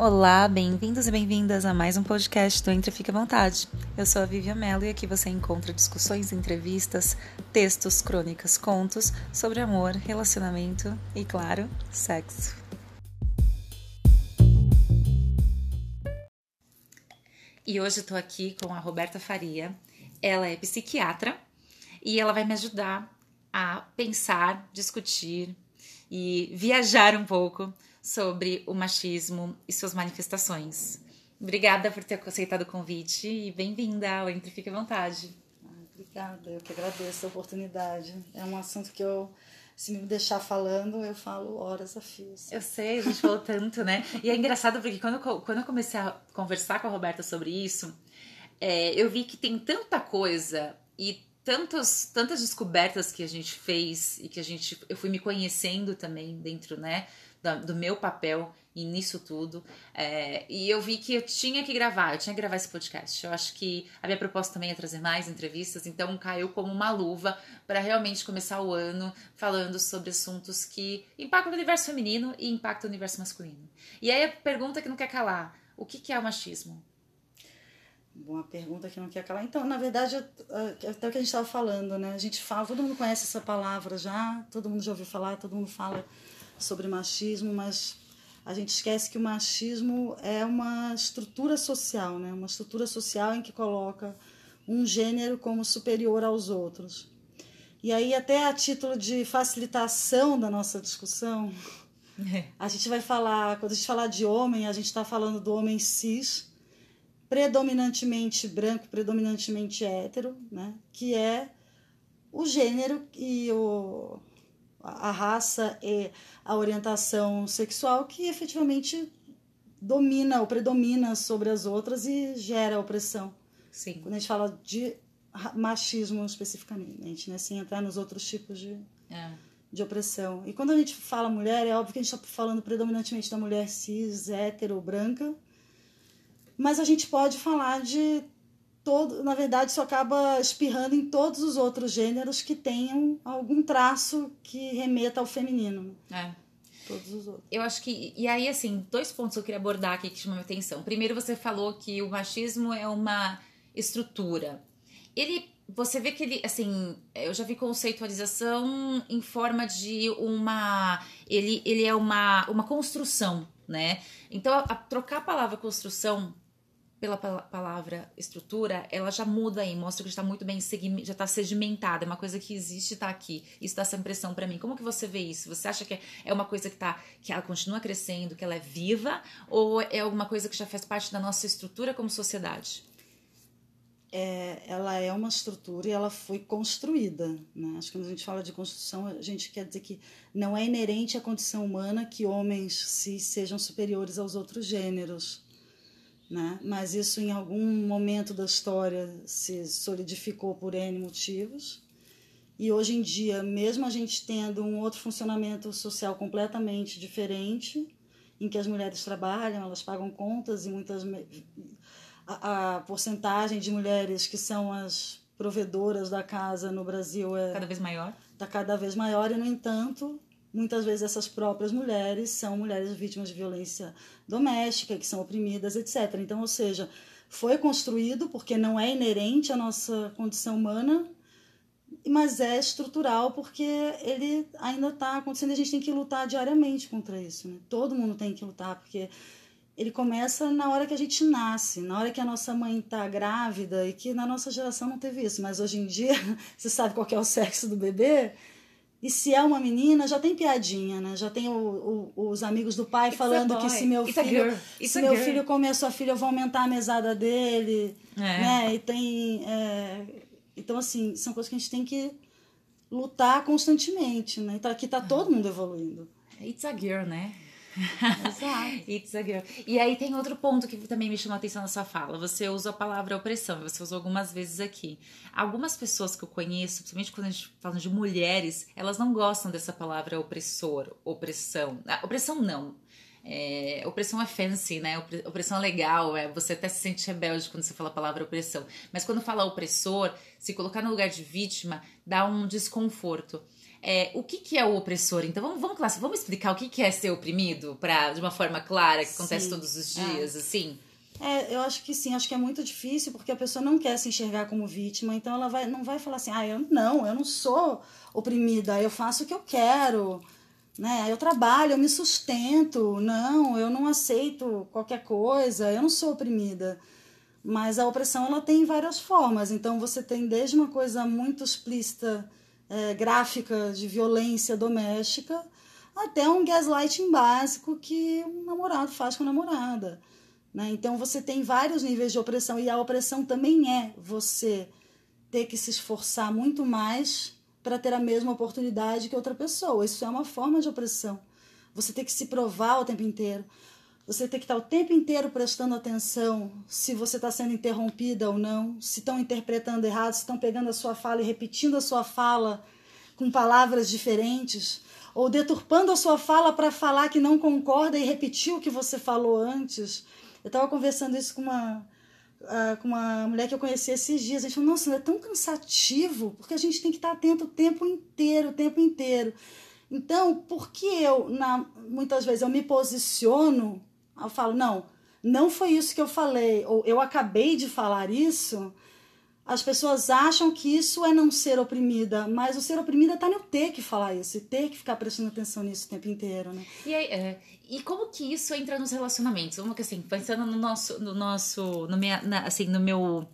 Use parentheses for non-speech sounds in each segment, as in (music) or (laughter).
Olá, bem-vindos e bem-vindas a mais um podcast do Entre Fique à Vontade. Eu sou a Vivian Mello e aqui você encontra discussões, entrevistas, textos, crônicas, contos sobre amor, relacionamento e, claro, sexo. E hoje eu tô aqui com a Roberta Faria. Ela é psiquiatra e ela vai me ajudar a pensar, discutir e viajar um pouco sobre o machismo e suas manifestações. Obrigada por ter aceitado o convite e bem-vinda ao Entre Fique à Vontade. Obrigada, eu que agradeço a oportunidade. É um assunto que eu, se me deixar falando, eu falo horas a fio. Eu sei, a gente falou tanto, né? E é engraçado porque quando, quando eu comecei a conversar com a Roberta sobre isso, é, eu vi que tem tanta coisa e tantos, tantas descobertas que a gente fez e que a gente eu fui me conhecendo também dentro, né, do meu papel nisso tudo. É, e eu vi que eu tinha que gravar, eu tinha que gravar esse podcast. Eu acho que a minha proposta também é trazer mais entrevistas, então caiu como uma luva para realmente começar o ano falando sobre assuntos que impactam o universo feminino e impactam o universo masculino. E aí a pergunta que não quer calar: o que, que é o machismo? Boa pergunta que não quer calar. Então, na verdade, até o que a gente estava falando, né? A gente fala, todo mundo conhece essa palavra já, todo mundo já ouviu falar, todo mundo fala sobre machismo, mas a gente esquece que o machismo é uma estrutura social, né? Uma estrutura social em que coloca um gênero como superior aos outros. E aí, até a título de facilitação da nossa discussão, (laughs) a gente vai falar, quando a gente falar de homem, a gente está falando do homem cis, predominantemente branco, predominantemente hétero, né? que é o gênero e o, a raça e a orientação sexual que efetivamente domina ou predomina sobre as outras e gera opressão. Sim. Quando a gente fala de machismo especificamente, né? sem entrar nos outros tipos de, é. de opressão. E quando a gente fala mulher, é óbvio que a gente está falando predominantemente da mulher cis, hétero, branca, mas a gente pode falar de todo, na verdade, isso acaba espirrando em todos os outros gêneros que tenham algum traço que remeta ao feminino. É. Todos os outros. Eu acho que. E aí, assim, dois pontos que eu queria abordar aqui que chamam a atenção. Primeiro, você falou que o machismo é uma estrutura. Ele. Você vê que ele, assim, eu já vi conceitualização em forma de uma. Ele, ele é uma, uma construção, né? Então, a, a trocar a palavra construção pela palavra estrutura, ela já muda aí, mostra que está muito bem já está sedimentada, é uma coisa que existe, está aqui. Isso dá essa impressão para mim. Como que você vê isso? Você acha que é uma coisa que tá, que ela continua crescendo, que ela é viva, ou é alguma coisa que já faz parte da nossa estrutura como sociedade? É, ela é uma estrutura e ela foi construída. Né? Acho que quando a gente fala de construção, a gente quer dizer que não é inerente à condição humana que homens se sejam superiores aos outros gêneros né? mas isso em algum momento da história se solidificou por N motivos. E hoje em dia, mesmo a gente tendo um outro funcionamento social completamente diferente, em que as mulheres trabalham, elas pagam contas e muitas a, a porcentagem de mulheres que são as provedoras da casa no Brasil é cada vez maior. Está cada vez maior e no entanto muitas vezes essas próprias mulheres são mulheres vítimas de violência doméstica, que são oprimidas, etc. Então, ou seja, foi construído porque não é inerente à nossa condição humana, mas é estrutural porque ele ainda está acontecendo e a gente tem que lutar diariamente contra isso. Né? Todo mundo tem que lutar, porque ele começa na hora que a gente nasce, na hora que a nossa mãe está grávida e que na nossa geração não teve isso, mas hoje em dia, (laughs) você sabe qual é o sexo do bebê? E se é uma menina, já tem piadinha, né? Já tem o, o, os amigos do pai It's falando que se meu It's filho, se meu filho comer a sua filha, eu vou aumentar a mesada dele, é. né? E tem, é... então assim, são coisas que a gente tem que lutar constantemente, né? Então aqui tá todo mundo evoluindo. It's a girl, né? Exato. It's a girl. E aí tem outro ponto que também me chamou a atenção na sua fala. Você usa a palavra opressão, você usou algumas vezes aqui. Algumas pessoas que eu conheço, principalmente quando a gente fala de mulheres, elas não gostam dessa palavra opressor, opressão. Ah, opressão não. É, opressão é fancy, né? Opressão é legal, é, você até se sente rebelde quando você fala a palavra opressão. Mas quando fala opressor, se colocar no lugar de vítima, dá um desconforto. É, o que, que é o opressor? Então vamos, vamos, vamos explicar o que, que é ser oprimido para de uma forma clara que acontece sim. todos os dias, é. assim. É, eu acho que sim, acho que é muito difícil porque a pessoa não quer se enxergar como vítima, então ela vai, não vai falar assim, ah, eu não, eu não sou oprimida, eu faço o que eu quero, né? Eu trabalho, eu me sustento, não, eu não aceito qualquer coisa, eu não sou oprimida. Mas a opressão ela tem várias formas, então você tem desde uma coisa muito explícita, é, gráfica de violência doméstica, até um gaslighting básico que um namorado faz com a namorada. Né? Então você tem vários níveis de opressão e a opressão também é você ter que se esforçar muito mais para ter a mesma oportunidade que outra pessoa. Isso é uma forma de opressão. Você tem que se provar o tempo inteiro. Você tem que estar o tempo inteiro prestando atenção se você está sendo interrompida ou não, se estão interpretando errado, se estão pegando a sua fala e repetindo a sua fala com palavras diferentes, ou deturpando a sua fala para falar que não concorda e repetir o que você falou antes. Eu estava conversando isso com uma, com uma mulher que eu conheci esses dias. A gente falou, nossa, é tão cansativo, porque a gente tem que estar atento o tempo inteiro, o tempo inteiro. Então, por que eu, na, muitas vezes, eu me posiciono, eu falo, não, não foi isso que eu falei, ou eu acabei de falar isso, as pessoas acham que isso é não ser oprimida, mas o ser oprimida está no ter que falar isso, e ter que ficar prestando atenção nisso o tempo inteiro, né? E, aí, é, e como que isso entra nos relacionamentos? Vamos que assim, pensando no nosso, no nosso, no minha, na, assim, no meu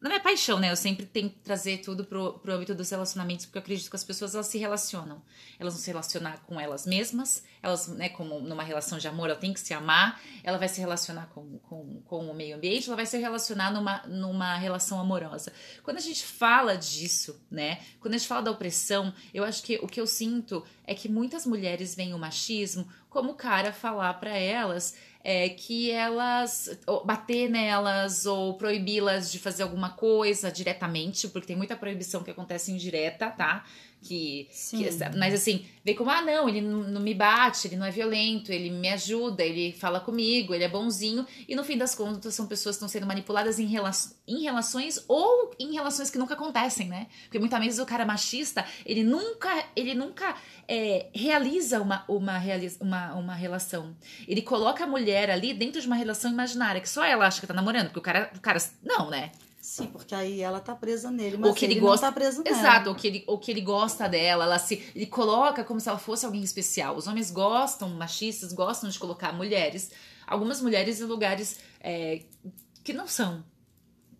na minha paixão, né? Eu sempre tento trazer tudo pro, pro âmbito dos relacionamentos, porque eu acredito que as pessoas elas se relacionam. Elas vão se relacionar com elas mesmas, elas, né, como numa relação de amor, ela tem que se amar, ela vai se relacionar com, com, com o meio ambiente, ela vai se relacionar numa, numa relação amorosa. Quando a gente fala disso, né? Quando a gente fala da opressão, eu acho que o que eu sinto é que muitas mulheres veem o machismo como o cara falar para elas é, que elas bater nelas ou proibi-las de fazer alguma coisa diretamente, porque tem muita proibição que acontece indireta, tá? Que, que, mas assim, vê como, ah, não, ele não, não, me bate, ele não é violento, ele me ajuda, ele fala comigo, ele é bonzinho, e no fim das contas são pessoas que estão sendo manipuladas em, rela em relações ou em relações que nunca acontecem, né? Porque muitas vezes o cara machista, ele nunca, ele nunca é, realiza uma, uma, uma, uma relação. Ele coloca a mulher ali dentro de uma relação imaginária, que só ela acha que tá namorando, porque o cara, o cara não, né? Sim, porque aí ela tá presa nele, mas ou que ele, ele gosta, não tá preso nela. Exato, ou que, ele, ou que ele gosta dela, ela se, ele coloca como se ela fosse alguém especial. Os homens gostam, machistas, gostam de colocar mulheres, algumas mulheres em lugares é, que não são.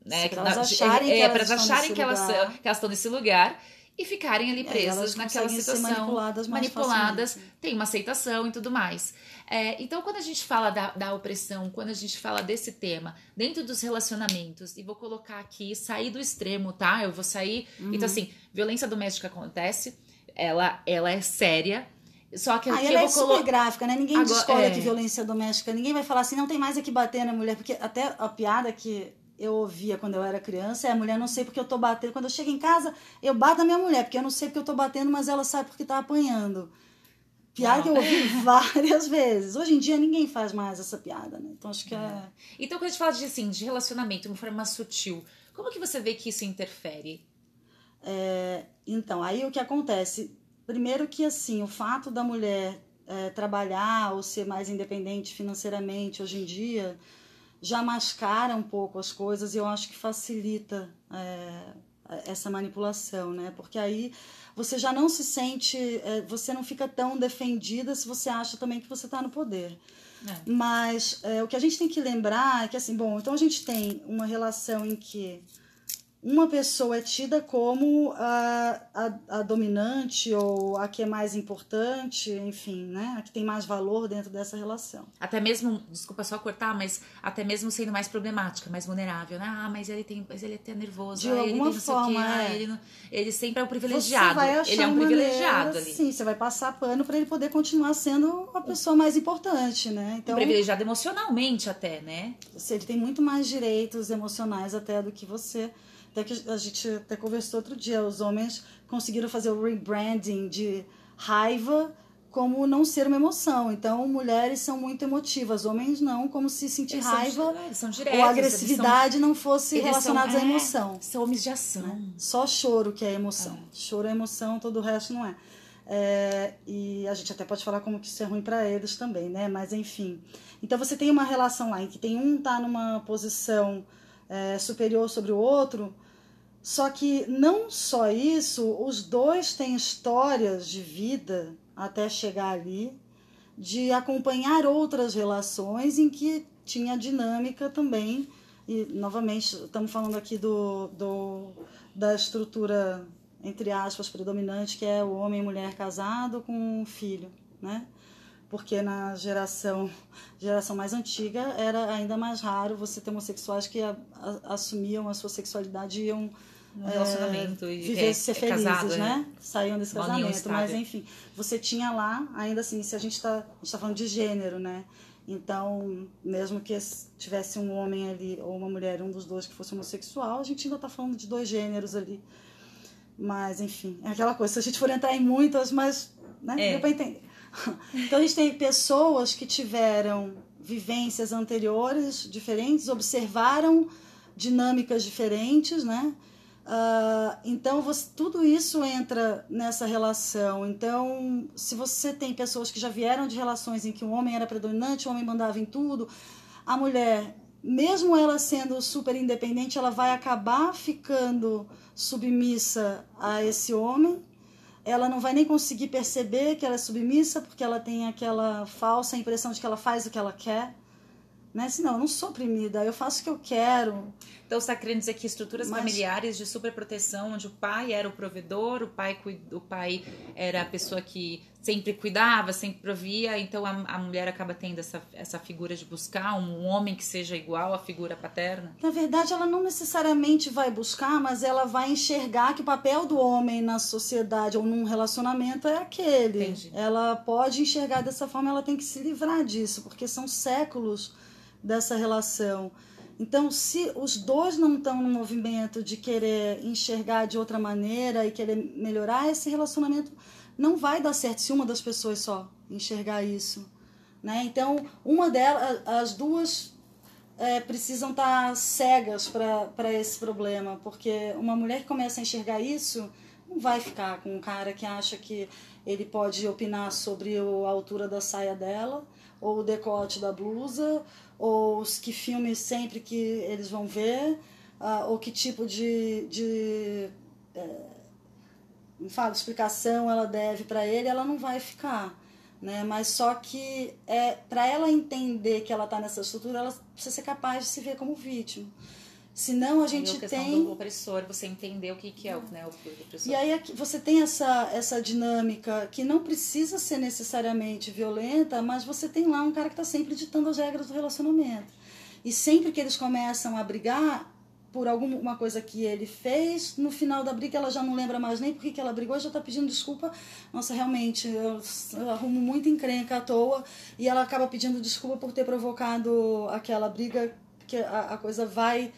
Né? Para elas acharem, é, que, elas acharem que, elas, que elas estão nesse lugar e ficarem ali presas é, naquela situação. manipuladas, manipuladas tem uma aceitação e tudo mais. É, então, quando a gente fala da, da opressão, quando a gente fala desse tema dentro dos relacionamentos, e vou colocar aqui, sair do extremo, tá? Eu vou sair. Uhum. Então, assim, violência doméstica acontece, ela, ela é séria. Só que ah, ela eu é super gráfica, né? Ninguém Agora, discorda é... que violência doméstica. Ninguém vai falar assim, não tem mais aqui bater na mulher. Porque até a piada que eu ouvia quando eu era criança é a mulher não sei porque eu tô batendo. Quando eu chego em casa, eu bato na minha mulher, porque eu não sei porque eu tô batendo, mas ela sabe porque tá apanhando. Piada que eu ouvi (laughs) várias vezes. Hoje em dia ninguém faz mais essa piada, né? Então acho que é. Então, quando a gente fala de, assim, de relacionamento de uma forma sutil, como que você vê que isso interfere? É, então, aí o que acontece? Primeiro que assim, o fato da mulher é, trabalhar ou ser mais independente financeiramente hoje em dia já mascara um pouco as coisas e eu acho que facilita é, essa manipulação, né? Porque aí você já não se sente, é, você não fica tão defendida se você acha também que você está no poder. É. Mas é, o que a gente tem que lembrar é que, assim, bom, então a gente tem uma relação em que uma pessoa é tida como a, a, a, dominante ou a que é mais importante, enfim, né? A que tem mais valor dentro dessa relação. Até mesmo, desculpa só cortar, mas até mesmo sendo mais problemática, mais vulnerável, né? Ah, mas ele tem, mas ele é até nervoso, de ah, alguma ele forma, ah, é. ele, ele sempre é o privilegiado. Você vai achar ele é um privilegiado maneira, ali. Sim, você vai passar pano para ele poder continuar sendo a pessoa mais importante, né? Então, um privilegiado emocionalmente até, né? Ele tem muito mais direitos emocionais até do que você. Até que a gente até conversou outro dia, os homens conseguiram fazer o rebranding de raiva como não ser uma emoção. Então, mulheres são muito emotivas, homens não, como se sentir Eles raiva são, são diretos, ou agressividade não fosse eles são- relacionados à é, emoção. São homens de ação. Só choro que é emoção. Choro é emoção, todo o resto não é. É, e a gente até pode falar como que isso é ruim para eles também, né? Mas enfim. Então você tem uma relação lá em que tem um tá numa posição é, superior sobre o outro, só que não só isso, os dois têm histórias de vida até chegar ali, de acompanhar outras relações em que tinha dinâmica também. E, novamente, estamos falando aqui do, do, da estrutura, entre aspas, predominante, que é o homem e mulher casado com um filho, né? Porque na geração, geração mais antiga era ainda mais raro você ter homossexuais que a, a, assumiam a sua sexualidade e iam Um relacionamento é, e viver é- ser é felizes, casado, é. né? Saíam desse Uma casamento, mas enfim, você tinha lá, ainda assim, se a gente está tá falando de gênero, né? Então, mesmo que tivesse um homem ali ou uma mulher, um dos dois que fosse homossexual, a gente ainda está falando de dois gêneros ali. Mas, enfim, é aquela coisa. Se a gente for entrar em muitas, mas né, É. deu para entender. (laughs) Então, a gente tem pessoas que tiveram vivências anteriores diferentes, observaram dinâmicas diferentes, né? Ah, então, você, tudo isso entra nessa relação. Então, se você tem pessoas que já vieram de relações em que o homem era predominante, o homem mandava em tudo, a mulher, mesmo ela sendo super independente, ela vai acabar ficando submissa a esse homem. Ela não vai nem conseguir perceber que ela é submissa, porque ela tem aquela falsa impressão de que ela faz o que ela quer. Né? Assim, não, eu não sou oprimida, eu faço o que eu quero. Então você está querendo dizer que estruturas Mas- familiares de superproteção, onde o pai era o provedor, o pai, o pai era a pessoa que sempre cuidava, sempre provia, então a, a mulher acaba tendo essa, essa figura de buscar um homem que seja igual à figura paterna? Na verdade, ela não necessariamente vai buscar, mas ela vai enxergar que o papel do homem na sociedade ou num relacionamento é aquele. Entendi. Ela pode enxergar dessa forma, ela tem que se livrar disso, porque são séculos dessa relação. Então, se os dois não estão no movimento de querer enxergar de outra maneira e querer melhorar, esse relacionamento não vai dar certo se uma das pessoas só enxergar isso. Né? Então, uma delas, as duas é, precisam estar cegas para esse problema, porque uma mulher que começa a enxergar isso não vai ficar com um cara que acha que ele pode opinar sobre a altura da saia dela, ou o decote da blusa, ou os que filmes sempre que eles vão ver, ah, ou que tipo de, de não falo, explicação ela deve para ele, ela não vai ficar. Né? Mas só que é para ela entender que ela está nessa estrutura, ela precisa ser capaz de se ver como vítima. Senão a gente a tem. do opressor, você entender o que, que é o, né, o opressor. E aí você tem essa, essa dinâmica que não precisa ser necessariamente violenta, mas você tem lá um cara que está sempre ditando as regras do relacionamento. E sempre que eles começam a brigar por alguma coisa que ele fez, no final da briga ela já não lembra mais nem por que ela brigou, já está pedindo desculpa. Nossa, realmente, eu, eu arrumo muito encrenca à toa. E ela acaba pedindo desculpa por ter provocado aquela briga, que a, a coisa vai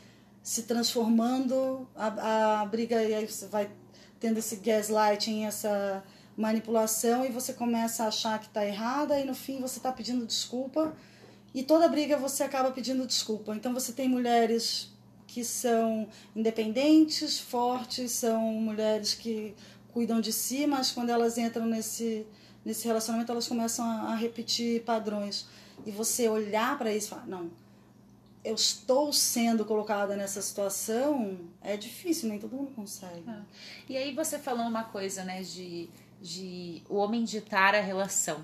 se transformando, a, a briga, e aí você vai tendo esse gaslighting, essa manipulação, e você começa a achar que está errada, e no fim você está pedindo desculpa, e toda briga você acaba pedindo desculpa. Então você tem mulheres que são independentes, fortes, são mulheres que cuidam de si, mas quando elas entram nesse, nesse relacionamento, elas começam a, a repetir padrões. E você olhar para isso e falar, não, eu estou sendo colocada nessa situação, é difícil, nem todo mundo consegue. Ah. E aí você falou uma coisa, né, de, de o homem ditar a relação.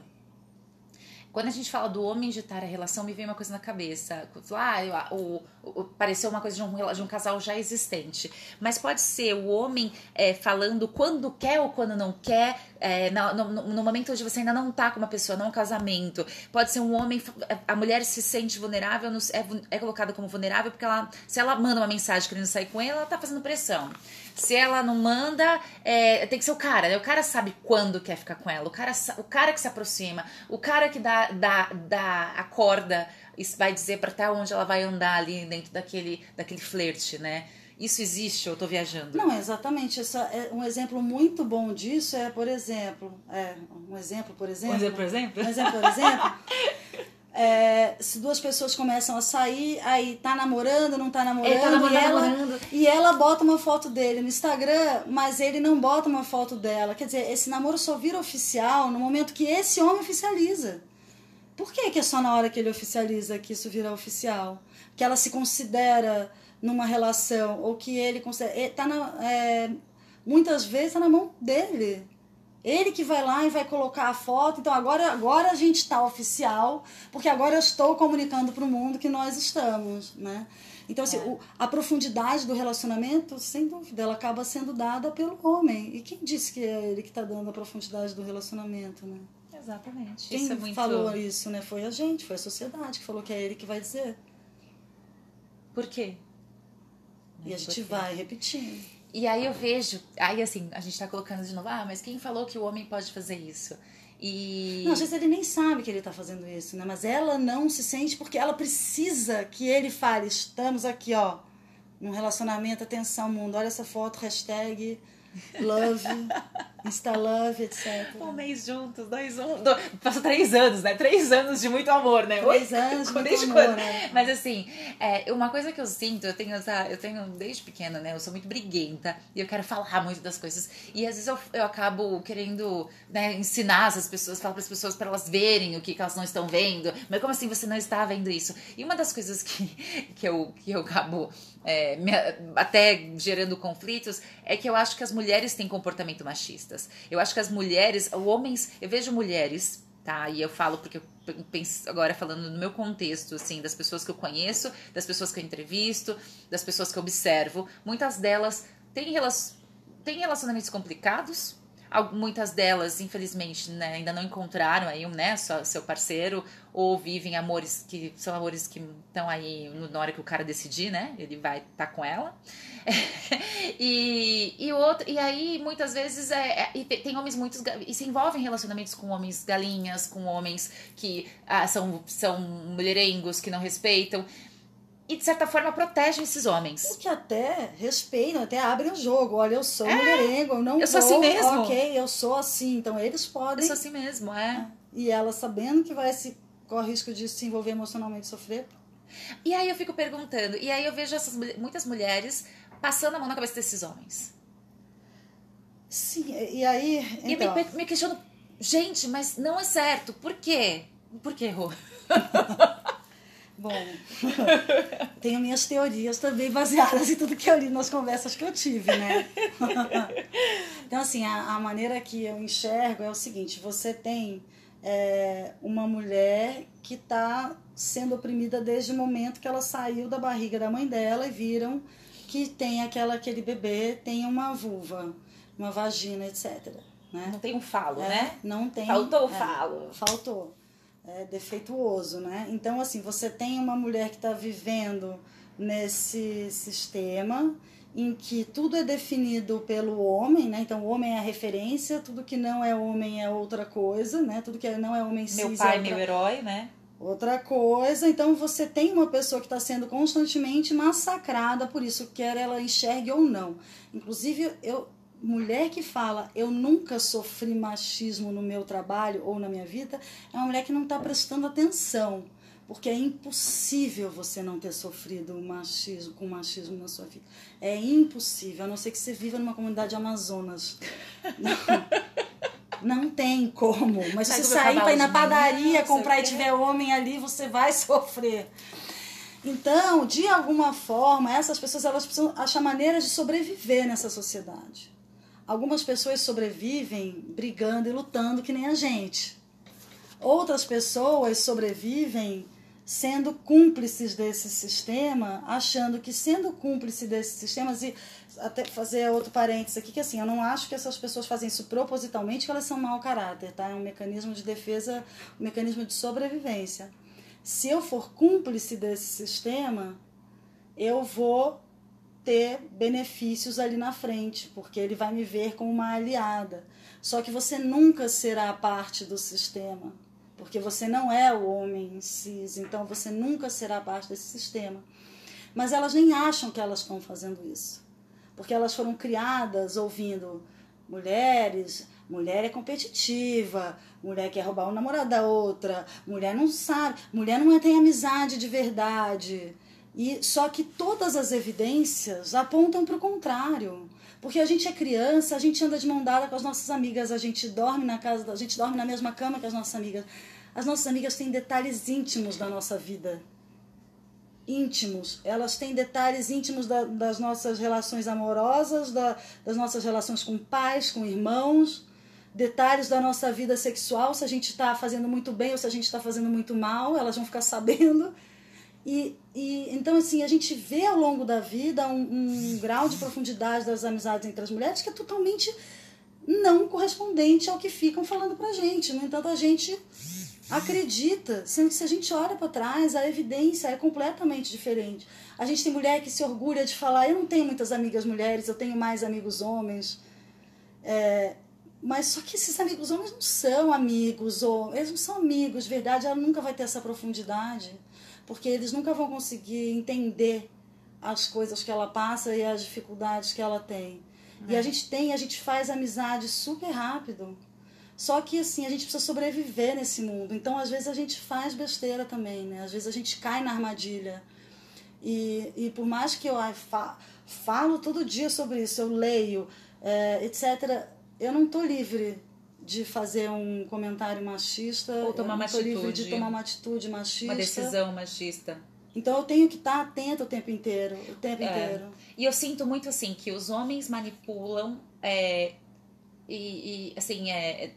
Quando a gente fala do homem ditar a relação, me vem uma coisa na cabeça. Ah, o, o- pareceu uma coisa de um, de um casal já existente. Mas pode ser o homem é, falando quando quer ou quando não quer, é, no, no- no momento onde você ainda não tá com uma pessoa, não é um casamento. Pode ser um homem, a mulher se sente vulnerável, é, é colocada como vulnerável porque ela, se ela manda uma mensagem querendo sair com ele, ela tá fazendo pressão. Se ela não manda, é, tem que ser o cara, né? O cara sabe quando quer ficar com ela. O cara, o cara que se aproxima. O cara que dá, dá, dá a corda e vai dizer pra até onde ela vai andar ali dentro daquele, daquele flerte, né? Isso existe, eu tô viajando. Não, exatamente. Essa é um exemplo muito bom disso é, por exemplo, é, um exemplo, por exemplo. Um exemplo, por exemplo? Um exemplo, por exemplo. (laughs) É, se duas pessoas começam a sair, aí tá namorando, não tá namorando, Ele tá namorando, e, ela, namorando. e ela bota uma foto dele no Instagram, mas ele não bota uma foto dela. Quer dizer, esse namoro só vira oficial no momento que esse homem oficializa. Por que, que é só na hora que ele oficializa que isso vira oficial? Que ela se considera numa relação, ou que ele considera. é, Tá na, é, muitas vezes tá na mão dele. Ele que vai lá e vai colocar a foto. Então agora, agora a gente está oficial, porque agora eu estou comunicando para o mundo que nós estamos, né? Então, assim, É. o- a profundidade do relacionamento, sem dúvida, ela acaba sendo dada pelo homem. E quem disse que é ele que está dando a profundidade do relacionamento, né? Exatamente. Quem isso é muito. falou isso, né? Foi a gente, foi a sociedade que falou que é ele que vai dizer. Por quê? E a gente vai repetindo. E aí eu vejo, aí assim, a gente tá colocando de novo, ah, mas quem falou que o homem pode fazer isso? E. Não, às vezes ele nem sabe que ele está fazendo isso, né? Mas ela não se sente porque ela precisa que ele fale. Estamos aqui, ó, num relacionamento, atenção, mundo. Olha essa foto, hashtag love, instalove, etc. Um mês juntos, dois, um. do- Passou três anos, né? Três anos de muito amor, né? Três Oi? anos de muito Desde amor, quando? né? Mas assim, é, uma coisa que eu sinto, eu tenho essa. Eu tenho desde pequena, né? Eu sou muito briguenta e eu quero falar muito das coisas. E às vezes eu, eu acabo querendo né, ensinar essas pessoas, falar para as pessoas para elas verem o que, que elas não estão vendo. Mas como assim você não está vendo isso? E uma das coisas que, que, eu, que eu acabo é, até gerando conflitos é que eu acho que as mulheres têm comportamento machistas. Eu acho que as mulheres, homens, eu vejo mulheres, tá? E eu falo porque eu penso agora falando no meu contexto, assim, das pessoas que eu conheço, das pessoas que eu entrevisto, das pessoas que eu observo, muitas delas têm, relac- têm relacionamentos complicados. Muitas delas, infelizmente, né, ainda não encontraram aí né, seu parceiro ou vivem amores que são amores que estão aí na hora que o cara decidir, né? Ele vai estar com ela. (laughs) e, e, outro, e aí, muitas vezes, é, é- te- tem homens muitos. ga- E se envolvem em relacionamentos com homens galinhas, com homens que ah, são, são mulherengos, que não respeitam. E, de certa forma, protegem esses homens. Que até respeitam, até abrem o jogo. Olha, eu sou mulherengo, eu não eu sou vou, assim mesmo. Ok, eu sou assim. Então eles Eu podem. sou assim mesmo, é. E ela sabendo que vai se corre risco de se envolver emocionalmente e sofrer. E aí eu fico perguntando, e aí eu vejo essas muitas mulheres passando a mão na cabeça desses homens. Sim, e aí. E Então, me, me questiono, gente, mas não é certo. Por quê? Por quê, Rô? (laughs) Bom, (laughs) tenho minhas teorias também baseadas (laughs) em tudo que eu li nas conversas que eu tive, né? (laughs) Então, assim, a, a maneira que eu enxergo é o seguinte: você tem é, uma mulher que está sendo oprimida desde o momento que ela saiu da barriga da mãe dela e viram que tem aquela, aquele bebê, tem uma vulva, uma vagina, etc. Né? Não tem um falo, É, né? Não tem. Faltou o é, falo. Faltou. É defeituoso, né? Então, assim, você tem uma mulher que está vivendo nesse sistema em que tudo é definido pelo homem, né? Então, o homem é a referência, tudo que não é homem é outra coisa, né? Tudo que não é homem cis Meu é pai, outra meu herói, né? Outra coisa, então você tem uma pessoa que está sendo constantemente massacrada por isso, quer ela enxergue ou não. Inclusive, eu, mulher que fala eu nunca sofri machismo no meu trabalho ou na minha vida, é uma mulher que não está prestando atenção. Porque é impossível você não ter sofrido machismo, com machismo na sua vida. É impossível, a não ser que você viva numa comunidade amazonas. Não, não tem como. Mas se você sair para ir na padaria, manhã, comprar e quê. tiver homem ali, você vai (laughs) sofrer. Então, de alguma forma, essas pessoas elas precisam achar maneiras de sobreviver nessa sociedade. Algumas pessoas sobrevivem brigando e lutando que nem a gente. Outras pessoas sobrevivem sendo cúmplices desse sistema, achando que sendo cúmplice desse sistema, e até fazer outro parênteses aqui, que assim, eu não acho que essas pessoas fazem isso propositalmente, que elas são mau caráter, tá? É um mecanismo de defesa, um mecanismo de sobrevivência. Se eu for cúmplice desse sistema, eu vou ter benefícios ali na frente, porque ele vai me ver como uma aliada. Só que você nunca será parte do sistema, porque você não é o homem cis, então você nunca será parte desse sistema. mas elas nem acham que elas estão fazendo isso. Porque elas foram criadas ouvindo mulheres, mulher é competitiva, mulher quer roubar o namorado da outra, mulher não sabe, mulher não tem amizade de verdade. E só que todas as evidências apontam para o contrário. Porque a gente é criança, a gente anda de mão dada com as nossas amigas, a gente dorme na casa, a gente dorme na mesma cama que as nossas amigas. As nossas amigas têm detalhes íntimos da nossa vida. Íntimos. Elas têm detalhes íntimos da, das nossas relações amorosas, da, das nossas relações com pais, com irmãos, detalhes da nossa vida sexual, se a gente está fazendo muito bem ou se a gente está fazendo muito mal, elas vão ficar sabendo. E, e então, assim, a gente vê ao longo da vida um, um grau de profundidade das amizades entre as mulheres que é totalmente não correspondente ao que ficam falando pra gente. No entanto, a gente acredita, sendo que se a gente olha para trás, a evidência é completamente diferente. A gente tem mulher que se orgulha de falar: eu não tenho muitas amigas mulheres, eu tenho mais amigos homens. É, mas só que esses amigos homens não são amigos, ou eles não são amigos, de verdade, ela nunca vai ter essa profundidade porque eles nunca vão conseguir entender as coisas que ela passa e as dificuldades que ela tem. É. E a é. gente tem, a gente faz amizade super rápido. Só que assim, a gente precisa sobreviver nesse mundo. Então, às vezes a gente faz besteira também, né? Às vezes a gente cai na armadilha. E, e por mais que eu ai, fa, falo todo dia sobre isso, eu leio, é, etc., eu não estou livre de fazer um comentário machista, ou tomar uma atitude, de tomar uma atitude machista, uma decisão machista. Então eu tenho que estar atento o tempo inteiro, o tempo é. inteiro. E eu sinto muito assim que os homens manipulam é, e, e, assim é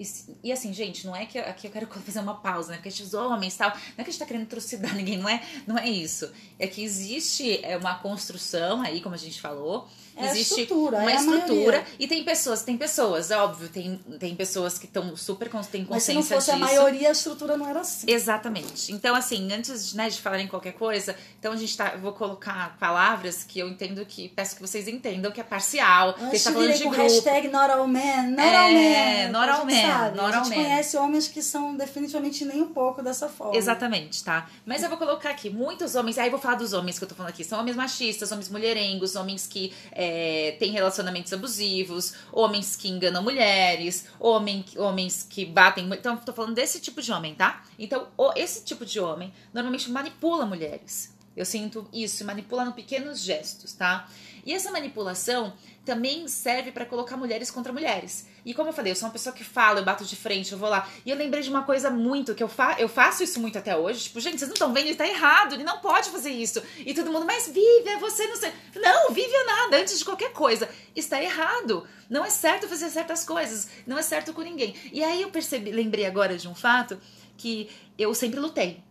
e, e, assim, gente, não é que aqui eu quero (laughs) fazer uma pausa, né? Porque os homens tal, não é que a gente tá querendo trucidar (laughs) ninguém, não é, não é isso. É que existe é, uma construção aí, como a gente falou, é existe estrutura, uma é estrutura e tem pessoas, tem pessoas, óbvio, tem, tem pessoas que estão super têm consciência Mas se não fosse disso. a maioria, a estrutura não era assim. Exatamente. Então, assim, antes né, de falarem qualquer coisa, então a gente tá, eu vou colocar palavras que eu entendo que peço que vocês entendam que é parcial. Antes que tá falando de com grupo. hashtag not all men, not é, all men. Not all men, sabe. Not a gente conhece homens que são definitivamente nem um pouco dessa forma. Exatamente, tá? Mas eu vou colocar aqui, muitos homens, aí eu vou falar dos homens que eu tô falando aqui, são homens machistas, homens mulherengos, homens que é, têm relacionamentos abusivos, homens que enganam mulheres, homem, homens que batem. Então, tô falando desse tipo de homem, tá? Então, esse tipo de homem normalmente manipula mulheres. Eu sinto isso, manipula no pequenos gestos, tá? E essa manipulação também serve para colocar mulheres contra mulheres. E como eu falei, eu sou uma pessoa que fala, eu bato de frente, eu vou lá. E eu lembrei de uma coisa muito, que eu, fa eu faço isso muito até hoje. Tipo, gente, vocês não estão vendo, ele tá errado, ele não pode fazer isso. E todo mundo, mas vive, é você não sei. Não, vive é nada, antes de qualquer coisa. Está errado. Não é certo fazer certas coisas. Não é certo com ninguém. E aí eu percebi, lembrei agora de um fato que eu sempre lutei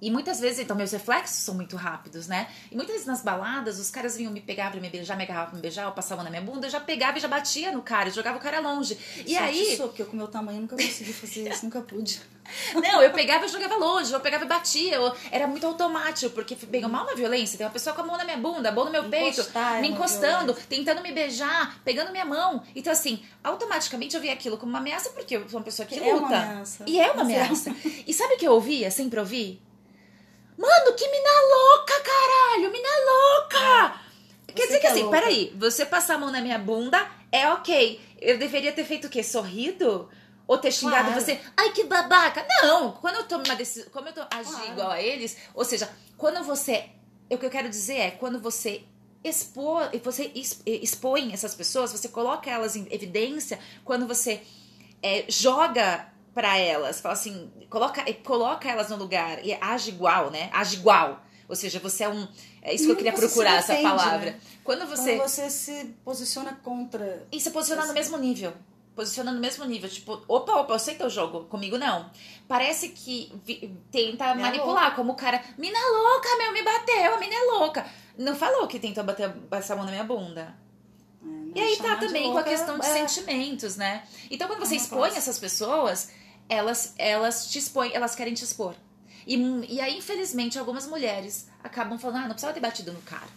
e muitas vezes, então, meus reflexos são muito rápidos, né? E muitas vezes nas baladas, os caras vinham me pegar pra me beijar, me agarravam pra me beijar, eu passava na minha bunda, eu já pegava e já batia no cara, jogava o cara longe. E Só aí. Sou, porque eu, com meu tamanho, nunca consegui fazer isso, nunca pude. (laughs) Não, eu pegava e jogava longe, eu pegava e batia. Eu, era muito automático, porque pegou mal uma violência. Tem uma pessoa com a mão na minha bunda, a mão no meu peito, é me encostando, tentando me beijar, pegando minha mão. Então, assim, automaticamente eu vi aquilo como uma ameaça, porque eu sou uma pessoa que luta. É uma ameaça. E é uma ameaça. E sabe o que eu ouvia? Sempre ouvi? Mano, que mina louca, caralho! Mina louca! É. Quer dizer que, que é assim, louca. peraí, você passar a mão na minha bunda é ok. Eu deveria ter feito o quê? Sorrido? Ou ter xingado claro. você? Ai, que babaca! Não! Quando eu tomo uma decisão. Como eu tô, agi claro. igual a eles, ou seja, quando você. O que eu quero dizer é, quando você expor, você expõe essas pessoas, você coloca elas em evidência, quando você é, joga para elas, fala assim, coloca, coloca elas no lugar e age igual, né? Age igual. Ou seja, você é um. É isso que eu queria procurar, essa palavra. Né? Quando você. Quando você se posiciona contra. E se posiciona no mesmo nível. Posiciona no mesmo nível. Tipo, opa, opa, eu sei teu jogo. Comigo não. Parece que vi, tenta mina manipular, louca. como o cara. Mina louca, meu, me bateu, a mina é louca. Não falou que tentou bater essa mão na minha bunda. É, e aí tá também com a questão de é... sentimentos, né? Então, quando você expõe essas pessoas, elas, elas te expõem, elas querem te expor. E, e aí, infelizmente, algumas mulheres acabam falando, ah, não precisava ter batido no cara.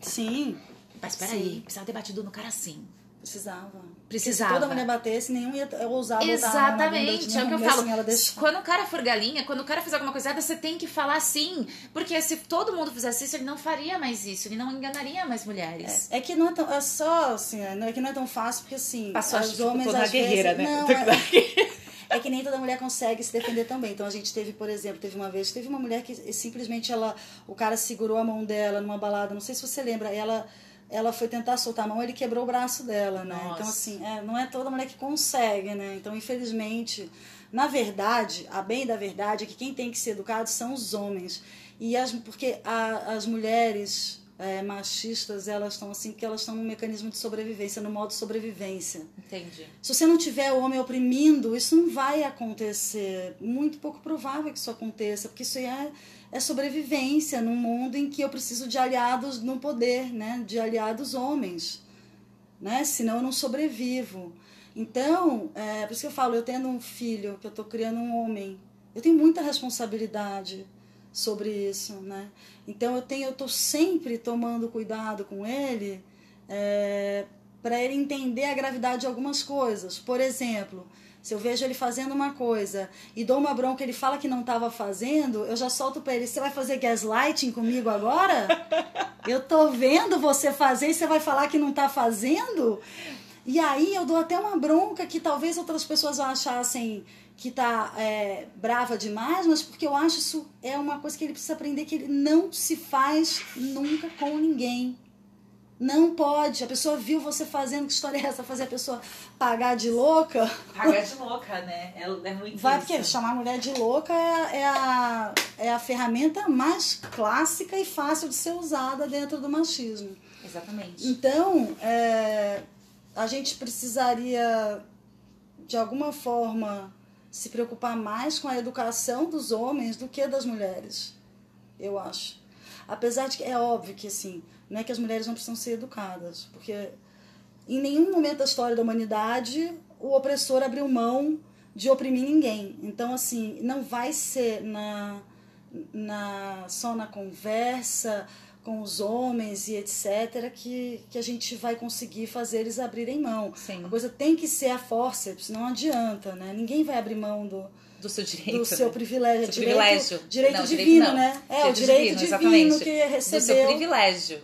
Sim. Mas peraí, precisava ter batido no cara assim. Precisava. Precisava. Porque se toda mulher batesse, nenhum ia ousar botar Exatamente, a é o que eu falo. deixar. Quando o cara for galinha, quando o cara fizer alguma coisa errada, você tem que falar sim. Porque se todo mundo fizesse isso, ele não faria mais isso. Ele não enganaria mais mulheres. É que não é tão. É só assim, é, não é que não é tão fácil, porque assim. Passou a os homens toda a guerreira, vezes, né? Não, é, é que nem toda mulher consegue se defender também. Então a gente teve, por exemplo, teve uma vez, teve uma mulher que simplesmente ela. O cara segurou a mão dela numa balada, não sei se você lembra, ela. Ela foi tentar soltar a mão, ele quebrou o braço dela, né? Nossa. Então, assim, é, não é toda mulher que consegue, né? Então, infelizmente, na verdade, a bem da verdade é que quem tem que ser educado são os homens. E as, porque a, as mulheres é, machistas, elas estão assim, porque elas estão num mecanismo de sobrevivência, no modo sobrevivência. Entendi. Se você não tiver o homem oprimindo, isso não vai acontecer. Muito pouco provável que isso aconteça, porque isso é, é sobrevivência num mundo em que eu preciso de aliados no poder, né? De aliados homens, né? Senão eu não sobrevivo. Então, é, por isso que eu falo, eu tendo um filho, que eu estou criando um homem, eu tenho muita responsabilidade sobre isso, né? Então eu tenho, eu estou sempre tomando cuidado com ele é, para ele entender a gravidade de algumas coisas. Por exemplo, se eu vejo ele fazendo uma coisa e dou uma bronca, ele fala que não estava fazendo, eu já solto para ele: você vai fazer gaslighting comigo agora? Eu tô vendo você fazer e você vai falar que não está fazendo? E aí eu dou até uma bronca que talvez outras pessoas achassem que tá é, brava demais, mas porque eu acho isso é uma coisa que ele precisa aprender que ele não se faz nunca com ninguém. Não pode. A pessoa viu você fazendo, que história é essa? Fazer a pessoa pagar de louca? Pagar de louca, né? É, é muito Vai, isso. porque chamar a mulher de louca é, é, a, é a ferramenta mais clássica e fácil de ser usada dentro do machismo. Exatamente. Então, é, a gente precisaria, de alguma forma, se preocupar mais com a educação dos homens do que das mulheres, eu acho. Apesar de que é óbvio que, assim, não é que as mulheres não precisam ser educadas, porque em nenhum momento da história da humanidade o opressor abriu mão de oprimir ninguém. Então, assim, não vai ser na, na só na conversa com os homens e etc que, que a gente vai conseguir fazer eles abrirem mão. Sim. A coisa tem que ser a forceps, não adianta, né? Ninguém vai abrir mão do, Do seu direito. do seu né? privilégio. Seu direito, privilégio. Direito Não, divino, direito né? É, o Direito divino, exatamente. que Do seu recebeu. privilégio.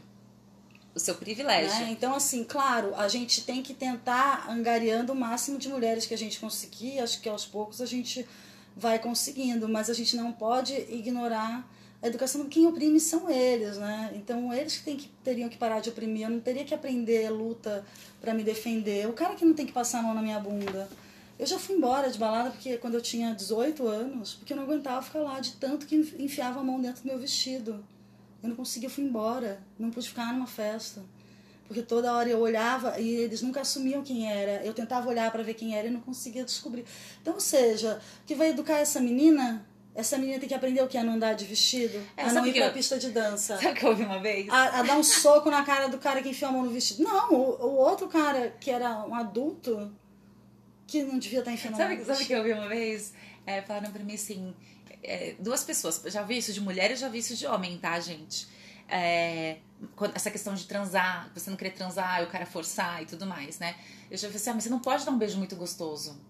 O seu privilégio. né? Então, assim, claro, a gente tem que tentar angariando o máximo de mulheres que a gente conseguir. Acho que aos poucos a gente vai conseguindo, mas a gente não pode ignorar a educação. Quem oprime são eles, né? Então, eles que, que teriam que parar de oprimir. Eu não teria que aprender luta para me defender. O cara que não tem que passar a mão na minha bunda. Eu já fui embora de balada porque quando eu tinha 18 anos, porque eu não aguentava ficar lá de tanto que enfiava a mão dentro do meu vestido. Eu não conseguia, eu fui embora. Não pude ficar numa festa. Porque toda hora eu olhava e eles nunca assumiam quem era. Eu tentava olhar para ver quem era e não conseguia descobrir. Então, ou seja, o que vai educar essa menina? Essa menina tem que aprender o que? A não andar de vestido? É, a não sabe ir pra eu- pista de dança? Sabe o que eu ouvi uma vez? A, a dar um soco na cara do cara que enfiou a mão no vestido? Não, o, o outro cara que era um adulto que não devia estar enfiando a mão Sabe, sabe o que eu ouvi uma vez? É, falaram pra mim assim: é, duas pessoas. Já vi isso de mulher e já vi isso de homem, tá, gente? É, essa questão de transar, você não querer transar o cara forçar e tudo mais, né? Eu já falei assim: ah, mas você não pode dar um beijo muito gostoso.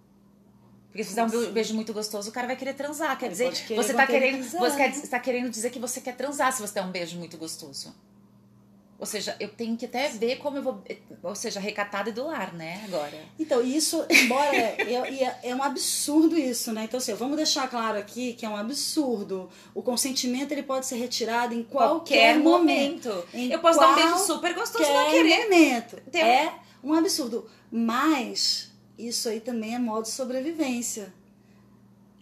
Porque se você der um beijo muito gostoso, o cara vai querer transar. Quer dizer, você tá querendo, você quer- você tá querendo dizer que você quer transar se você der um beijo muito gostoso. Ou seja, eu tenho que até ver como eu vou. Ou seja, recatada e do lar, né? Agora. Então, isso, embora (laughs) é, é, um absurdo isso, né? Então, assim, vamos deixar claro aqui que é um absurdo. O consentimento ele pode ser retirado em qualquer, momento. Em Eu posso dar um beijo qualquer super gostoso e não querer. momento. Tem- É um absurdo. Mas isso aí também é modo de sobrevivência.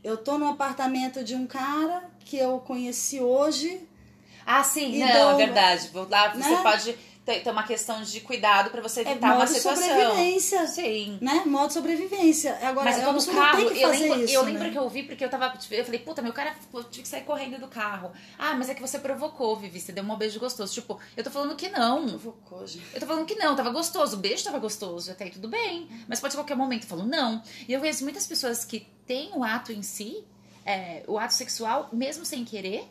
Eu tô num apartamento de um cara que eu conheci hoje. Ah, sim, não, é verdade. Vou Lá você né? pode ter, uma questão de cuidado pra você É evitar uma modo de situação. sobrevivência. Sim. Né? Modo de sobrevivência. Agora, Mas eu no carro, eu lembro, isso, eu né? lembro que eu ouvi porque eu tava. Eu falei, puta, meu cara eu tive que sair correndo do carro. Ah, mas é que você provocou, Vivi. Você deu um beijo gostoso. Tipo, eu tô falando que não. Provocou, gente. Eu tô falando que não, tava gostoso, o beijo tava gostoso, até aí tudo bem. Mas pode ser qualquer momento. Eu falo, não. E eu conheço muitas pessoas que têm o ato em si, é, o ato sexual, mesmo sem querer,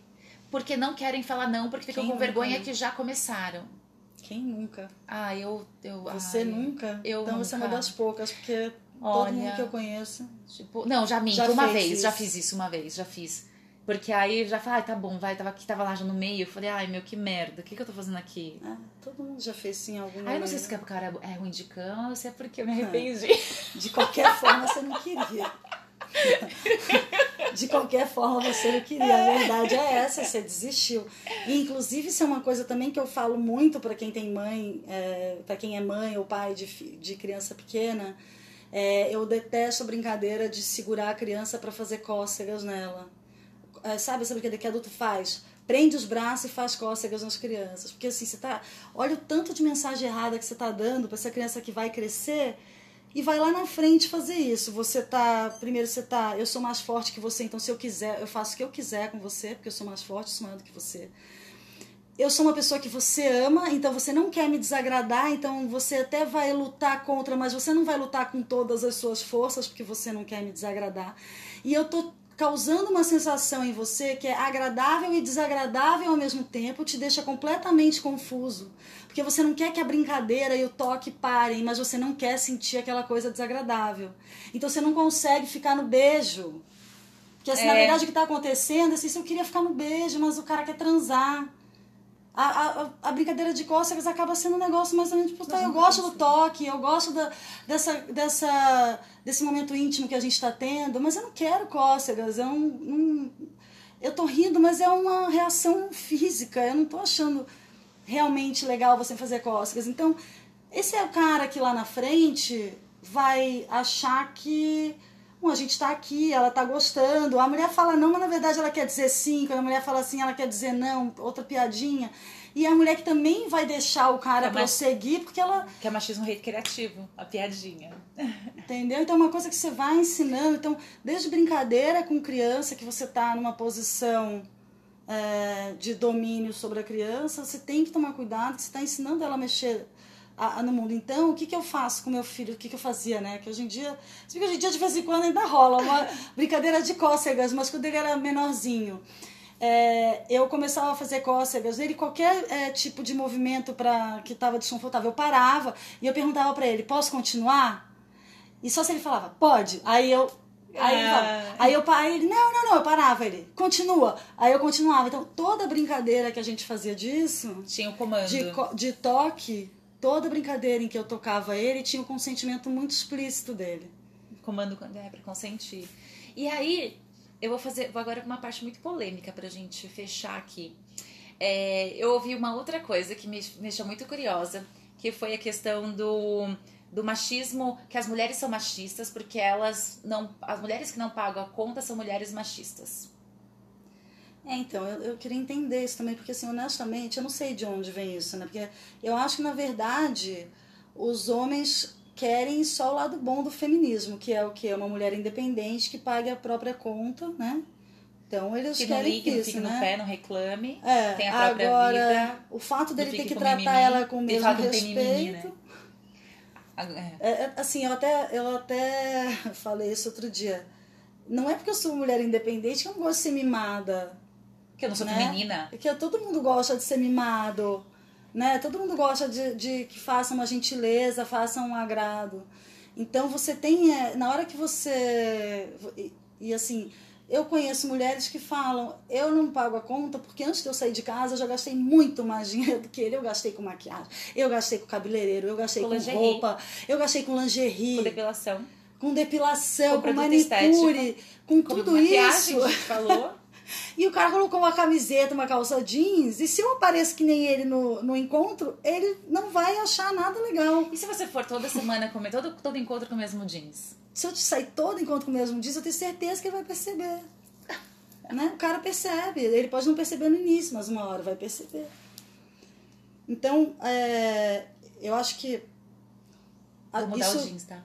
porque não querem falar não, porque ficam Quem com nunca, vergonha né? que já começaram. Quem nunca? Ah, eu. eu você ai, nunca? Eu então nunca. você é uma das poucas, porque Olha, todo mundo que eu conheço. Tipo, não, já minto, Já uma vez, isso. já fiz isso uma vez, já fiz. Porque aí já falei, ai, tá bom, vai, tava aqui, tava lá já no meio. Eu falei, ai, meu, que merda, o que, que eu tô fazendo aqui? É, todo mundo já fez sim em algum Aí eu não sei se o cara é ruim de cama ou se é porque eu me (laughs) arrependi. De qualquer forma, você não queria. De qualquer forma, você não queria. A verdade é essa, você desistiu. E, inclusive, isso é uma coisa também que eu falo muito para quem tem mãe, é, para quem é mãe ou pai de, de criança pequena. É, eu detesto a brincadeira de segurar a criança para fazer cócegas nela. É, sabe essa brincadeira que adulto faz? Prende os braços e faz cócegas nas crianças. Porque assim, você tá. Olha o tanto de mensagem errada que você tá dando para essa criança que vai crescer e vai lá na frente fazer isso. Você tá. Primeiro você tá. Eu sou mais forte que você, então se eu quiser, eu faço o que eu quiser com você, porque eu sou mais forte, sou maior do que você. Eu sou uma pessoa que você ama, então você não quer me desagradar, então você até vai lutar contra, mas você não vai lutar com todas as suas forças, porque você não quer me desagradar. E eu tô causando uma sensação em você que é agradável e desagradável ao mesmo tempo, te deixa completamente confuso. Porque você não quer que a brincadeira e o toque parem, mas você não quer sentir aquela coisa desagradável. Então você não consegue ficar no beijo. Porque assim, na É. verdade o que tá acontecendo é assim, se eu queria ficar no beijo, mas o cara quer transar. A, a, a brincadeira de cócegas acaba sendo um negócio mais ou menos tipo, tá, eu gosto do toque, eu gosto da, dessa, dessa, desse momento íntimo que a gente está tendo, mas eu não quero cócegas, eu não, não- eu tô rindo, mas é uma reação física, eu não tô achando realmente legal você fazer cócegas. Então, esse é o cara que lá na frente vai achar que bom, a gente tá aqui, ela tá gostando. A mulher fala não, mas na verdade ela quer dizer sim. Quando a mulher fala sim, ela quer dizer não, outra piadinha. E a mulher que também vai deixar o cara É, prosseguir, porque ela Que é machismo recreativo, a piadinha. (laughs) Entendeu? Então é uma coisa que você vai ensinando. Então, desde brincadeira com criança, que você está numa posição é, de domínio sobre a criança, você tem que tomar cuidado, que você está ensinando ela a mexer a- a- no mundo. Então, o que, que eu faço com meu filho? O que, que eu fazia, né? Que hoje em dia, se hoje em dia de vez em quando ainda rola uma (laughs) brincadeira de cócegas, mas quando ele era menorzinho. é, eu começava a fazer cócegas nele, qualquer é, tipo de movimento para que estava desconfortável, eu parava e eu perguntava para ele: posso continuar? E só se ele falava, pode. Aí eu. Aí, Ah. aí eu aí ele, não, não, não, eu parava, ele, continua. Aí eu continuava. Então, toda brincadeira que a gente fazia disso, Tinha o comando. de, de toque, toda brincadeira em que eu tocava ele, tinha um consentimento muito explícito dele. comando quando é pra consentir. E aí, eu vou fazer, vou agora uma parte muito polêmica pra gente fechar aqui. É, eu ouvi uma outra coisa que me me deixou muito curiosa, que foi a questão do, do machismo, que as mulheres são machistas porque elas não, as mulheres que não pagam a conta são mulheres machistas. É, então, eu, eu queria entender isso também, porque, assim, honestamente, eu não sei de onde vem isso, né? Porque eu acho que, na verdade, os homens querem só o lado bom do feminismo, que é o que? Uma mulher independente que pague a própria conta, né? Então, eles Que não querem ligue, não isso, fique né? no pé, não reclame. É, tem a própria agora, vida, o fato dele não ter que tratar mimimi. ela com o mesmo não tem mimimi, respeito... né? É. É, é, assim, eu até, eu até (laughs) falei isso outro dia. Não é porque eu sou mulher independente que eu não gosto de ser mimada. Que eu não sou né? feminina. É que todo mundo gosta de ser mimado, né? Todo mundo gosta de, de que faça uma gentileza, faça um agrado. Então você tem, é, na hora que você e, e, assim, eu conheço mulheres que falam, eu não pago a conta porque antes de eu sair de casa eu já gastei muito mais dinheiro do que ele. Eu gastei com maquiagem, eu gastei com cabeleireiro, eu gastei Com com, lingerie. roupa, eu gastei com lingerie, Com depilação. com depilação, Com com, manicure, com Com tudo maquiagem, isso. a gente falou. E o cara colocou uma camiseta, uma calça jeans, e se eu apareço que nem ele no, no encontro, ele não vai achar nada legal. E se você for toda semana comer todo, todo encontro com o mesmo jeans? Se eu te sair todo encontro com o mesmo jeans, eu tenho certeza que ele vai perceber. Né? O cara percebe. Ele pode não perceber no início, mas uma hora vai perceber. Então, é, eu acho que. a- Vou mudar isso o jeans, tá?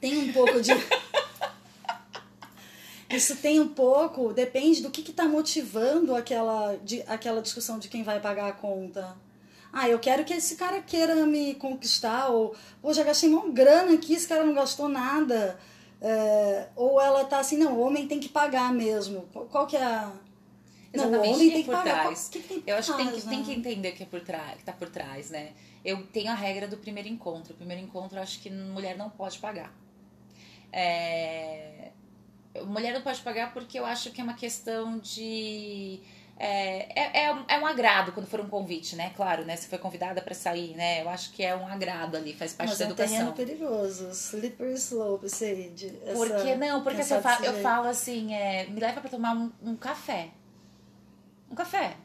tem um pouco de. (laughs) Isso tem um pouco, depende do que está motivando aquela, de, aquela discussão de quem vai pagar a conta. Ah, eu quero que esse cara queira me conquistar, ou pô, já gastei uma grana aqui, esse cara não gastou nada. É, ou ela tá assim, não, o homem tem que pagar mesmo. Qual, qual que é a. Exatamente. Não, o homem tem que por pagar. trás. Que tem Eu acho que tem que, tem né? que entender o que é por trás, que tá por trás, né? Eu tenho a regra do primeiro encontro. O primeiro encontro eu acho que mulher não pode pagar. É... Mulher não pode pagar porque eu acho que é uma questão de. É, é, é, um- é um agrado quando for um convite, né? Claro, né? Se foi convidada pra sair, né? Eu acho que é um agrado ali, faz parte Mas da é um educação. perigoso, slippery slope, essa- Porque não, porque você fala, desse eu falo assim, é, me leva pra tomar um, um café. Um café.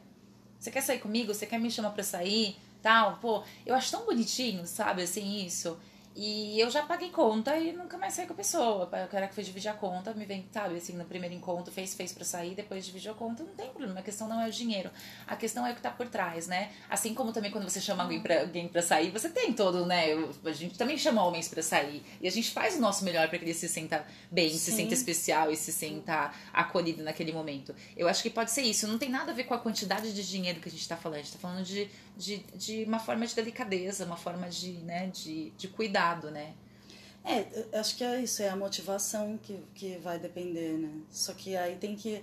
Você quer sair comigo? Você quer me chamar pra sair? Tal, pô, eu acho tão bonitinho, sabe, assim, isso. E eu já paguei conta e nunca mais saí com a pessoa. O cara que foi dividir a conta, me vem, sabe, assim, no primeiro encontro, fez, fez pra sair, depois dividiu a conta, não tem problema. A questão não é o dinheiro. A questão é o que tá por trás, né? Assim como também quando você chama alguém pra, alguém pra sair, você tem todo, né? A gente também chama homens pra sair. E a gente faz o nosso melhor pra que ele se sinta bem, se Sim. sinta especial e se sinta acolhido naquele momento. Eu acho que pode ser isso. Não tem nada a ver com a quantidade de dinheiro que a gente tá falando. A gente tá falando de, de, de uma forma de delicadeza, uma forma de, né, de, de cuidado, né? É, acho que é isso, é a motivação que, que vai depender, né? Só que aí tem que.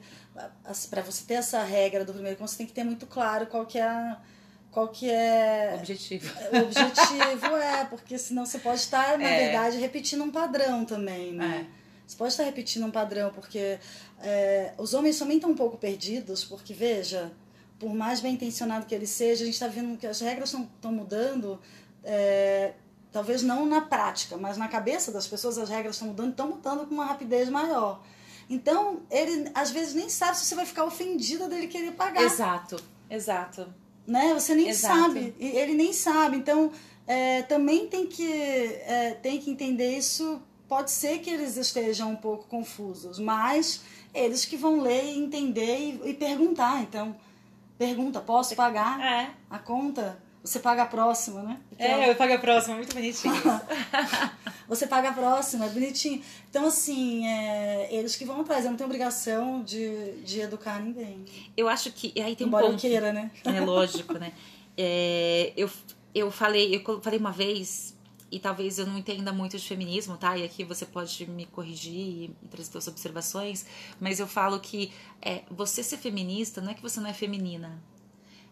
para você ter essa regra do primeiro encontro, você tem que ter muito claro qual que é a- qual que é Objetivo. (laughs) o objetivo, é, porque senão você pode estar, na É. verdade, repetindo um padrão também, né? Você pode estar repetindo um padrão, porque é, os homens também estão um pouco perdidos, porque, veja, por mais bem intencionado que ele seja, a gente está vendo que as regras estão mudando, é, talvez não na prática, mas na cabeça das pessoas as regras estão mudando, estão mudando com uma rapidez maior. Então, ele às vezes nem sabe se você vai ficar ofendida dele querer pagar Exato, exato. né? Você nem Exato. sabe, e ele nem sabe. Então, é, também tem que, é, tem que entender isso. Pode ser que eles estejam um pouco confusos, mas eles que vão ler e entender e, e perguntar. Então, pergunta: posso pagar É. a conta? Você paga a próxima, né? Porque É, eu pago a próxima, muito bonitinho. (laughs) Você paga a próxima, é bonitinho. Então, assim, é, eles que vão atrás. Eu não tenho obrigação de, de educar ninguém. eu acho que. Aí tem um Embora eu ponto. queira, né? É lógico, né? (laughs) É, eu, eu falei, eu falei uma vez, e talvez eu não entenda muito de feminismo, tá? E aqui você pode me corrigir e, trazer suas observações, mas eu falo que é, você ser feminista não é que você não é feminina.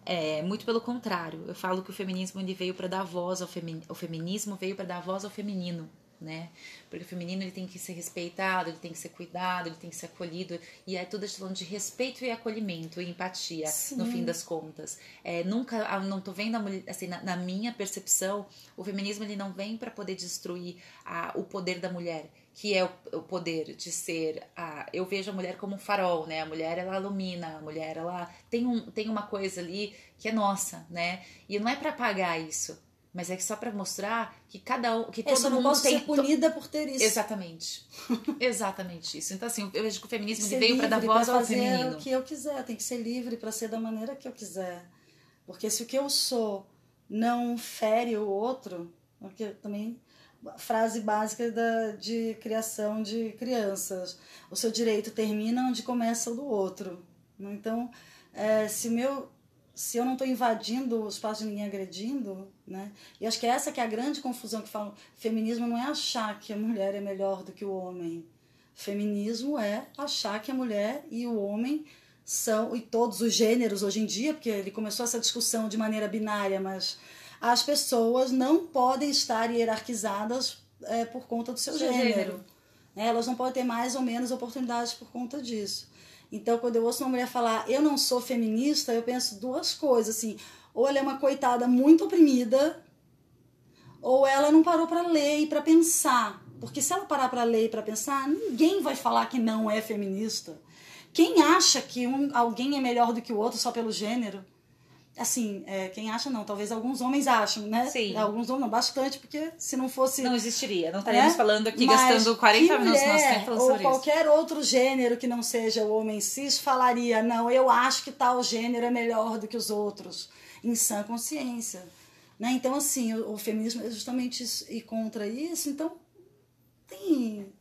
É, muito pelo contrário. Eu falo que o feminismo ele veio para dar voz ao femi o feminismo veio para dar voz ao feminino, né? Porque o feminino ele tem que ser respeitado, ele tem que ser cuidado, ele tem que ser acolhido e é tudo falando de respeito e acolhimento e empatia no Sim. fim das contas. É, nunca, ah, não tô vendo a mulher, assim, na, na minha percepção, o feminismo ele não vem para poder destruir a, o poder da mulher, que é o, o poder de ser a, eu vejo a mulher como um farol, né? A mulher ela ilumina, a mulher ela tem um tem uma coisa ali que é nossa, né? E não é para apagar isso, mas é que só para mostrar que cada um, que Eu todo mundo posso tem ser punida por ter isso. Exatamente. (laughs) Exatamente isso. Então, assim, eu vejo que o feminismo ser veio para dar voz pra ao fazer feminino. o que eu quiser, tem que ser livre para ser da maneira que eu quiser. Porque se o que eu sou não fere o outro, porque também frase básica da, de criação de crianças, o seu direito termina onde começa o do outro. Então, é, se meu se eu não estou invadindo o espaço de ninguém agredindo, né? E acho que essa que é a grande confusão que falam. Feminismo não é achar que a mulher é melhor do que o homem. Feminismo é achar que a mulher e o homem são, e todos os gêneros hoje em dia, porque ele começou essa discussão de maneira binária, mas as pessoas não podem estar hierarquizadas é, por conta do seu, Seu gênero. gênero. né? Elas não podem ter mais ou menos oportunidades por conta disso. Então, quando eu ouço uma mulher falar, eu não sou feminista, eu penso duas coisas, assim, ou ela é uma coitada muito oprimida, ou ela não parou para ler e para pensar. Porque se ela parar para ler e para pensar, ninguém vai falar que não é feminista. Quem acha que um, alguém é melhor do que o outro só pelo gênero? Assim, é, quem acha não, talvez alguns homens acham, né? Sim. Alguns homens não, bastante, porque se não fosse Não existiria. Não estaríamos né? falando aqui, Mas gastando 40 que minutos nosso tempo falando ou sobre isso. qualquer outro gênero que não seja o homem cis falaria, não, eu acho que tal gênero é melhor do que os outros, em sã consciência. Né? Então, assim, o, o feminismo é justamente isso, ir contra isso. Então, tem.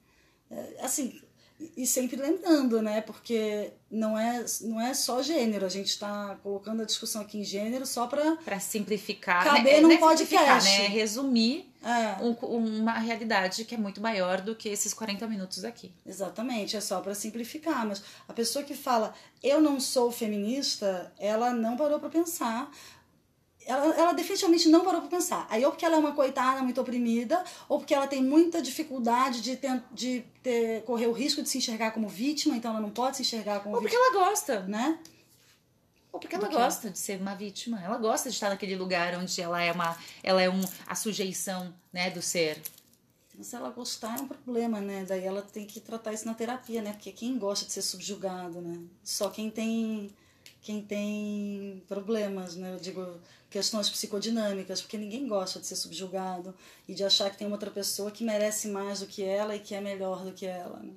é, Assim, E sempre lembrando, né? Porque não é, não é só gênero. A gente está colocando a discussão aqui em gênero só para. Para simplificar. Caber né? num podcast. Né? Resumir É. um- uma realidade que é muito maior do que esses 40 minutos aqui. Exatamente, é só para simplificar. Mas a pessoa que fala eu não sou feminista, ela não parou para pensar. Ela, ela definitivamente não parou para pensar. Aí, ou porque ela é uma coitada muito oprimida, ou porque ela tem muita dificuldade de, ter, de ter, correr o risco de se enxergar como vítima, então ela não pode se enxergar como Ou porque vítima. ela gosta. Né? Ou porque ela quê? gosta de ser uma vítima. Ela gosta de estar naquele lugar onde ela é uma. Ela é um, a sujeição né, do ser. Se ela gostar é um problema, né? Daí ela tem que tratar isso na terapia, né? Porque quem gosta de ser subjugado, né? Só quem tem quem tem problemas, né? Eu digo questões psicodinâmicas, porque ninguém gosta de ser subjugado e de achar que tem outra pessoa que merece mais do que ela e que é melhor do que ela, né?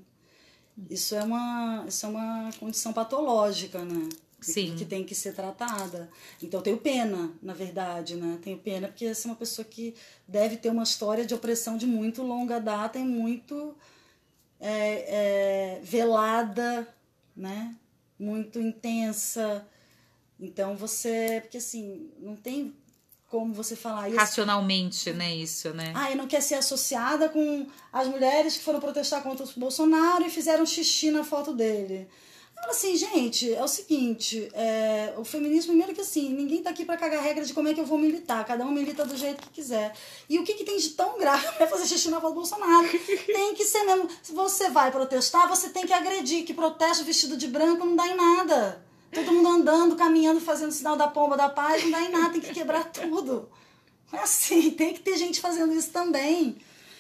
Isso é uma isso é uma condição patológica, né? Que- Sim. Que tem que ser tratada. Então eu tenho pena, na verdade, né? Tenho pena porque essa é uma pessoa que deve ter uma história de opressão de muito longa data e muito é, é, velada, né? Muito intensa. Então você. Porque assim, não tem como você falar isso. Racionalmente, né? Isso, né? Ah, e não quer ser associada com as mulheres que foram protestar contra o Bolsonaro e fizeram xixi na foto dele. Eu falo assim, gente, é o seguinte, é, o feminismo, primeiro que assim, ninguém tá aqui pra cagar regra de como é que eu vou militar, cada um milita do jeito que quiser. E o que, que tem de tão grave (laughs) é fazer xixi na foto do Bolsonaro? Tem que ser mesmo. Se você vai protestar, você tem que agredir, que protesto vestido de branco não dá em nada. Todo mundo andando, caminhando, fazendo sinal da pomba da paz, não dá em nada, tem que quebrar tudo. É assim, tem que ter gente fazendo isso também.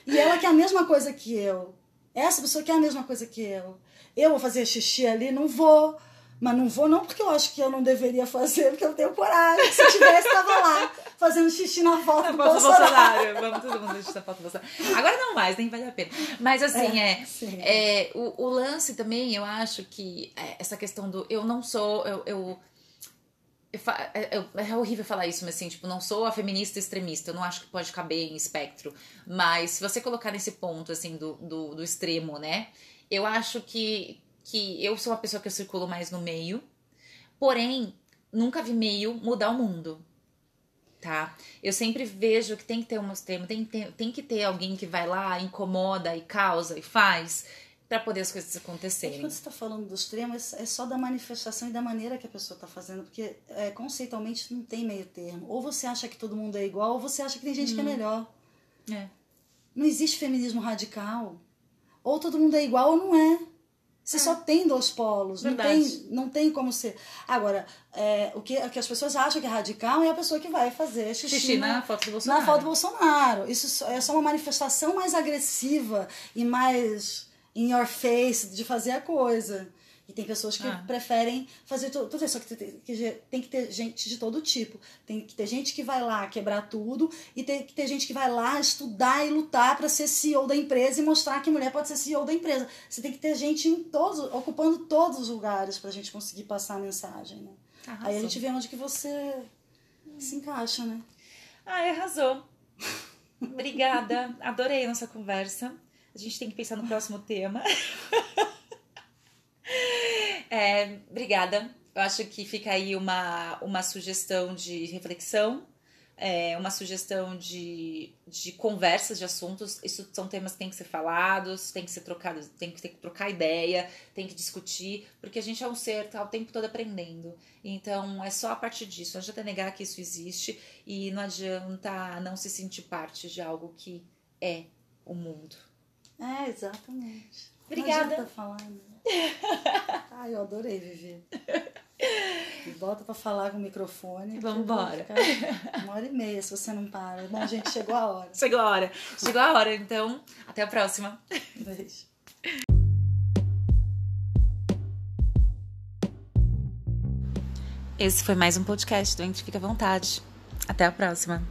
E ela que é a mesma coisa que eu. Essa pessoa que é a mesma coisa que eu. Eu vou fazer xixi ali? Não vou. Mas não vou não porque eu acho que eu não deveria fazer, porque eu tenho coragem. Se tivesse, estava lá, fazendo xixi na foto do Foto Bolsonaro. Bolsonaro. Vamos todo mundo deixar a foto do Bolsonaro. Agora não mais, nem vale a pena. Mas assim, é. sim. é, o, o lance também, eu acho que é, essa questão do eu não sou. Eu, eu, é, eu- é horrível falar isso, mas assim, tipo, não sou a feminista extremista. Eu não acho que pode caber em espectro. Mas se você colocar nesse ponto, assim, do, do, do extremo, né? Eu acho que, que eu sou uma pessoa que eu circulo mais no meio. Porém, nunca vi meio mudar o mundo tá? Eu sempre vejo que tem que ter um extremo, tem, tem, tem que ter alguém que vai lá, incomoda e causa e faz pra poder as coisas É acontecerem. quando você está falando do extremo, é é só da manifestação e da maneira que a pessoa está fazendo, porque é, conceitualmente não tem meio termo. Ou você acha que todo mundo é igual, ou você acha que tem gente que é melhor. É. Não existe feminismo radical. Ou todo mundo é igual ou não é. Você só tem dois polos. Não tem, não tem como ser. Agora, é, o, que, o que as pessoas acham que é radical é a pessoa que vai fazer xixi, Xixi na foto do Bolsonaro. na foto do Bolsonaro. Isso é só uma manifestação mais agressiva e mais in your face de fazer a coisa. E tem pessoas que Ah. preferem fazer tu- tudo isso. Só que tem, que tem que ter gente de todo tipo. Tem que ter gente que vai lá quebrar tudo e tem que ter gente que vai lá estudar e lutar para ser CEO da empresa e mostrar que mulher pode ser CEO da empresa. Você tem que ter gente em todos, ocupando todos os lugares para a gente conseguir passar a mensagem. Né? Arrasou. Aí a gente vê onde que você se encaixa, né? Ai, arrasou. Obrigada. Adorei a nossa conversa. A gente tem que pensar no próximo tema. (laughs) É, obrigada. Eu acho que fica aí uma, uma sugestão de reflexão, é, uma sugestão de, de conversas de assuntos. Isso são temas que têm que ser falados, tem que ser trocados, tem que, tem que trocar ideia, tem que discutir, porque a gente é um ser tá o tempo todo aprendendo. Então é só a partir disso. Não adianta negar que isso existe e não adianta não se sentir parte de algo que é o mundo. É, exatamente. Obrigada. Não falar, né? Ai, eu adorei, Vivi. Me bota pra falar com o microfone. Vambora. ficar Uma hora e meia, se você não para. Bom, gente, chegou a hora. Chegou a hora. Chegou a hora, então até a próxima. Beijo. Esse foi mais um podcast do Entre Fica à Vontade. Até a próxima.